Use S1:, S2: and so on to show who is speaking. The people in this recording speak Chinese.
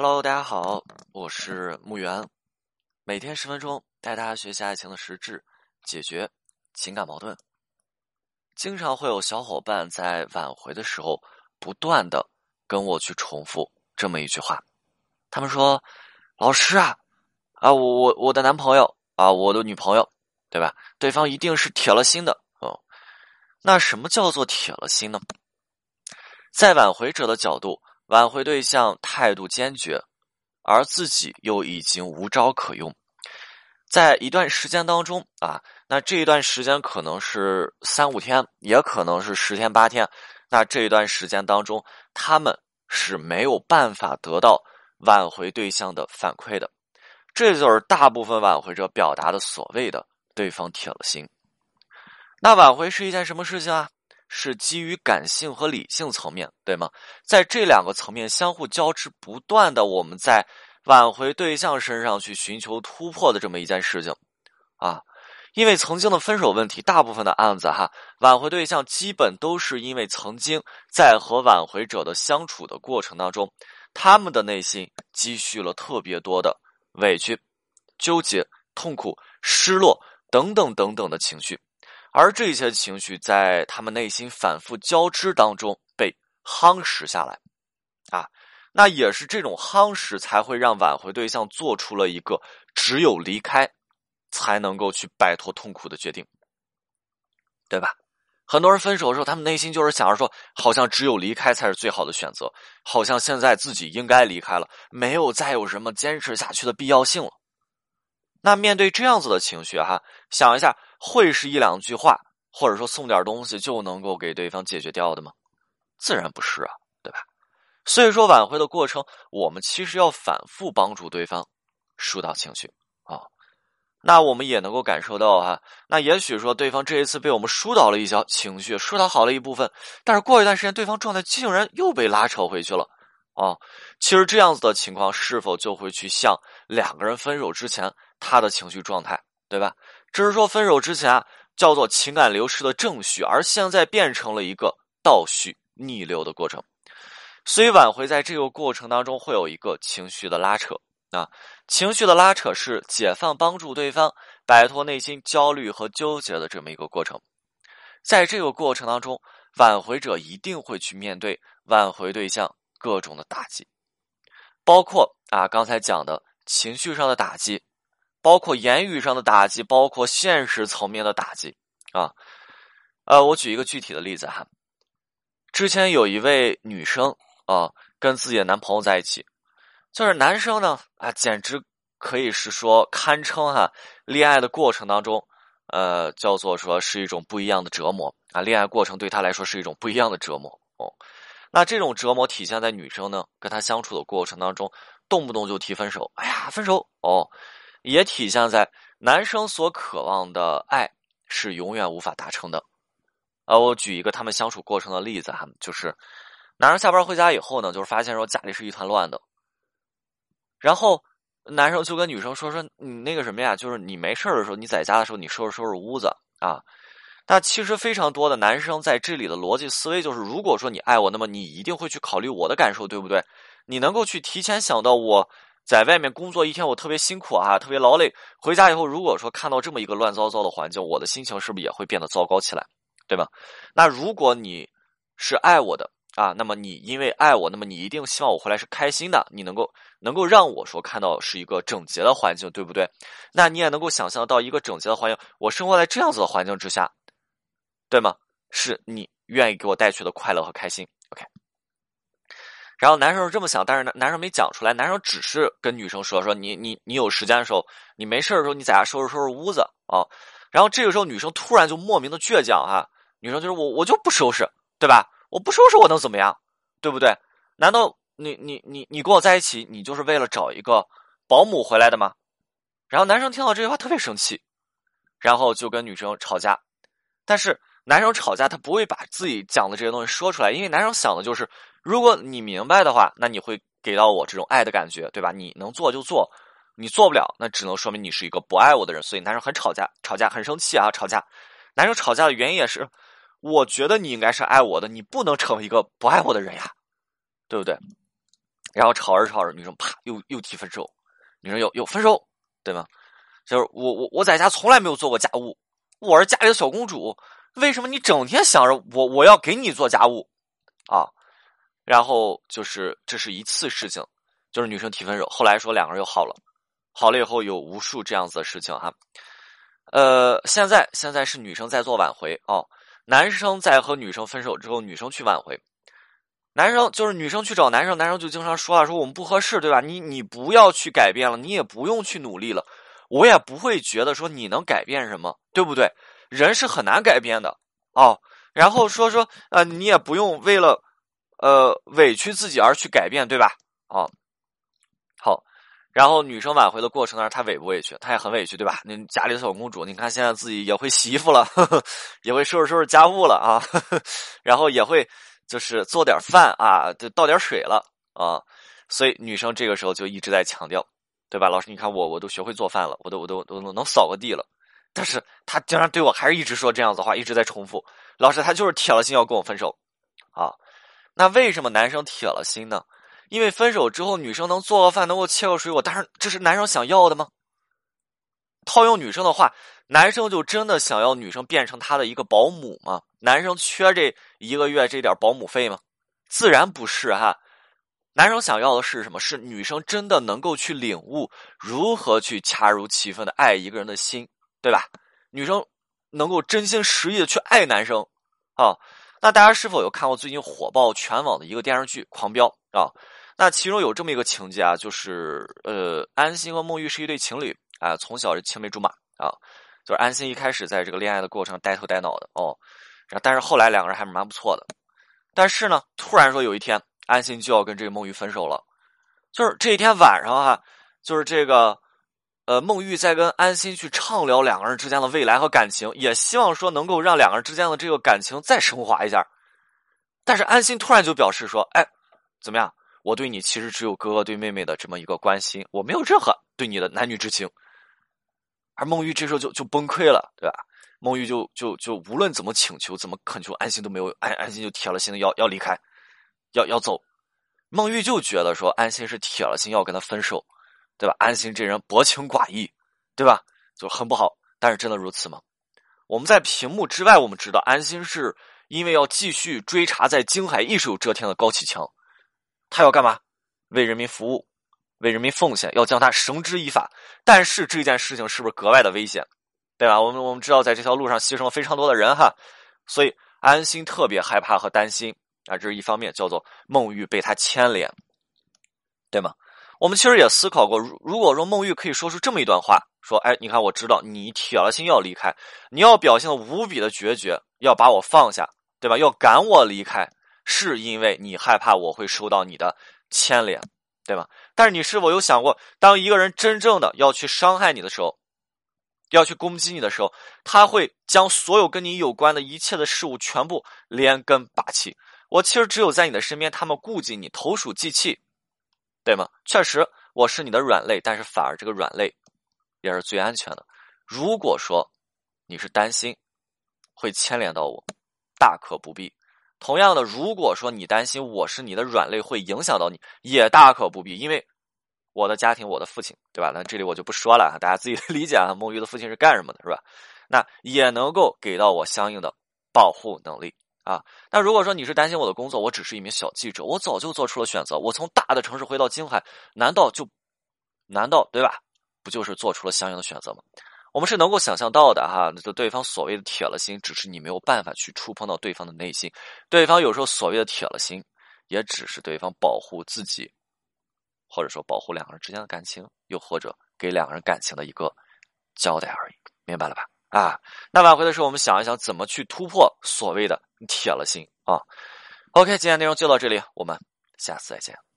S1: Hello，大家好，我是木源，每天十分钟带大家学习爱情的实质，解决情感矛盾。经常会有小伙伴在挽回的时候，不断的跟我去重复这么一句话，他们说：“老师啊，啊，我我我的男朋友啊，我的女朋友，对吧？对方一定是铁了心的哦。那什么叫做铁了心呢？在挽回者的角度。”挽回对象态度坚决，而自己又已经无招可用。在一段时间当中啊，那这一段时间可能是三五天，也可能是十天八天。那这一段时间当中，他们是没有办法得到挽回对象的反馈的。这就是大部分挽回者表达的所谓的“对方铁了心”。那挽回是一件什么事情啊？是基于感性和理性层面，对吗？在这两个层面相互交织不断的，我们在挽回对象身上去寻求突破的这么一件事情啊。因为曾经的分手问题，大部分的案子哈，挽回对象基本都是因为曾经在和挽回者的相处的过程当中，他们的内心积蓄了特别多的委屈、纠结、痛苦、失落等等等等的情绪。而这些情绪在他们内心反复交织当中被夯实下来，啊，那也是这种夯实才会让挽回对象做出了一个只有离开才能够去摆脱痛苦的决定，对吧？很多人分手的时候，他们内心就是想着说，好像只有离开才是最好的选择，好像现在自己应该离开了，没有再有什么坚持下去的必要性了。那面对这样子的情绪，哈，想一下，会是一两句话，或者说送点东西就能够给对方解决掉的吗？自然不是啊，对吧？所以说，挽回的过程，我们其实要反复帮助对方疏导情绪啊。那我们也能够感受到哈，那也许说对方这一次被我们疏导了一些情绪，疏导好了一部分，但是过一段时间，对方状态竟然又被拉扯回去了啊。其实这样子的情况，是否就会去像两个人分手之前？他的情绪状态，对吧？只是说分手之前啊，叫做情感流失的正序，而现在变成了一个倒序逆流的过程。所以挽回在这个过程当中会有一个情绪的拉扯啊，情绪的拉扯是解放、帮助对方摆脱内心焦虑和纠结的这么一个过程。在这个过程当中，挽回者一定会去面对挽回对象各种的打击，包括啊刚才讲的情绪上的打击。包括言语上的打击，包括现实层面的打击，啊，呃，我举一个具体的例子哈。之前有一位女生啊，跟自己的男朋友在一起，就是男生呢啊，简直可以是说堪称哈，恋爱的过程当中，呃，叫做说是一种不一样的折磨啊，恋爱过程对他来说是一种不一样的折磨哦。那这种折磨体现在女生呢，跟他相处的过程当中，动不动就提分手，哎呀，分手哦。也体现在男生所渴望的爱是永远无法达成的。啊，我举一个他们相处过程的例子哈，就是男生下班回家以后呢，就是发现说家里是一团乱的，然后男生就跟女生说说你那个什么呀，就是你没事的时候，你在家的时候，你收拾收拾屋子啊。那其实非常多的男生在这里的逻辑思维就是，如果说你爱我，那么你一定会去考虑我的感受，对不对？你能够去提前想到我。在外面工作一天，我特别辛苦啊，特别劳累。回家以后，如果说看到这么一个乱糟糟的环境，我的心情是不是也会变得糟糕起来，对吧？那如果你是爱我的啊，那么你因为爱我，那么你一定希望我回来是开心的，你能够能够让我说看到是一个整洁的环境，对不对？那你也能够想象到一个整洁的环境，我生活在这样子的环境之下，对吗？是你愿意给我带去的快乐和开心。然后男生是这么想，但是男男生没讲出来。男生只是跟女生说：“说你你你有时间的时候，你没事的时候，你在家收拾收拾屋子啊。”然后这个时候女生突然就莫名的倔强哈，女生就是我我就不收拾，对吧？我不收拾我能怎么样，对不对？难道你你你你跟我在一起，你就是为了找一个保姆回来的吗？然后男生听到这句话特别生气，然后就跟女生吵架。但是男生吵架他不会把自己讲的这些东西说出来，因为男生想的就是。如果你明白的话，那你会给到我这种爱的感觉，对吧？你能做就做，你做不了，那只能说明你是一个不爱我的人。所以男生很吵架，吵架很生气啊，吵架。男生吵架的原因也是，我觉得你应该是爱我的，你不能成为一个不爱我的人呀，对不对？然后吵着吵着，女生啪又又提分手，女生又又分手，对吗？就是我我我在家从来没有做过家务，我是家里的小公主，为什么你整天想着我我要给你做家务啊？然后就是这是一次事情，就是女生提分手，后来说两个人又好了，好了以后有无数这样子的事情哈。呃，现在现在是女生在做挽回哦，男生在和女生分手之后，女生去挽回，男生就是女生去找男生，男生就经常说啊，说我们不合适，对吧？你你不要去改变了，你也不用去努力了。我也不会觉得说你能改变什么，对不对？人是很难改变的哦。然后说说呃，你也不用为了呃委屈自己而去改变，对吧？啊，好。然后女生挽回的过程呢，她委不委屈？她也很委屈，对吧？那家里的小公主，你看现在自己也会洗衣服了，呵 呵也会收拾收拾家务了啊，呵 呵然后也会就是做点饭啊，就倒点水了啊。所以女生这个时候就一直在强调。对吧，老师？你看我，我都学会做饭了，我都，我都，都能扫个地了。但是他竟然对我还是一直说这样子话，一直在重复。老师，他就是铁了心要跟我分手啊。那为什么男生铁了心呢？因为分手之后，女生能做个饭，能够切个水果，但是这是男生想要的吗？套用女生的话，男生就真的想要女生变成他的一个保姆吗？男生缺这一个月这点保姆费吗？自然不是哈。男生想要的是什么？是女生真的能够去领悟如何去恰如其分的爱一个人的心，对吧？女生能够真心实意的去爱男生啊。那大家是否有看过最近火爆全网的一个电视剧《狂飙》啊？那其中有这么一个情节啊，就是呃，安心和孟玉是一对情侣啊，从小是青梅竹马啊。就是安心一开始在这个恋爱的过程呆头呆脑的哦，但是后来两个人还是蛮不错的。但是呢，突然说有一天。安心就要跟这个孟玉分手了，就是这一天晚上哈，就是这个，呃，孟玉在跟安心去畅聊两个人之间的未来和感情，也希望说能够让两个人之间的这个感情再升华一下。但是安心突然就表示说：“哎，怎么样？我对你其实只有哥哥对妹妹的这么一个关心，我没有任何对你的男女之情。”而孟玉这时候就就崩溃了，对吧？孟玉就就就无论怎么请求、怎么恳求，安心都没有安安心就铁了心的要要离开。要要走，孟玉就觉得说安心是铁了心要跟他分手，对吧？安心这人薄情寡义，对吧？就很不好。但是真的如此吗？我们在屏幕之外，我们知道安心是因为要继续追查在京海一手遮天的高启强，他要干嘛？为人民服务，为人民奉献，要将他绳之以法。但是这件事情是不是格外的危险？对吧？我们我们知道在这条路上牺牲了非常多的人哈，所以安心特别害怕和担心。啊，这是一方面，叫做孟玉被他牵连，对吗？我们其实也思考过，如如果说孟玉可以说出这么一段话，说：“哎，你看，我知道你铁了心要离开，你要表现的无比的决绝，要把我放下，对吧？要赶我离开，是因为你害怕我会受到你的牵连，对吧？但是你是否有想过，当一个人真正的要去伤害你的时候，要去攻击你的时候，他会将所有跟你有关的一切的事物全部连根拔起。”我其实只有在你的身边，他们顾及你，投鼠忌器，对吗？确实，我是你的软肋，但是反而这个软肋也是最安全的。如果说你是担心会牵连到我，大可不必。同样的，如果说你担心我是你的软肋会影响到你，也大可不必，因为我的家庭，我的父亲，对吧？那这里我就不说了，大家自己 理解啊。孟玉的父亲是干什么的，是吧？那也能够给到我相应的保护能力。啊，那如果说你是担心我的工作，我只是一名小记者，我早就做出了选择。我从大的城市回到京海，难道就，难道对吧？不就是做出了相应的选择吗？我们是能够想象到的哈，就对方所谓的铁了心，只是你没有办法去触碰到对方的内心。对方有时候所谓的铁了心，也只是对方保护自己，或者说保护两个人之间的感情，又或者给两个人感情的一个交代而已。明白了吧？啊，那挽回的时候，我们想一想怎么去突破所谓的铁了心啊。OK，今天内容就到这里，我们下次再见。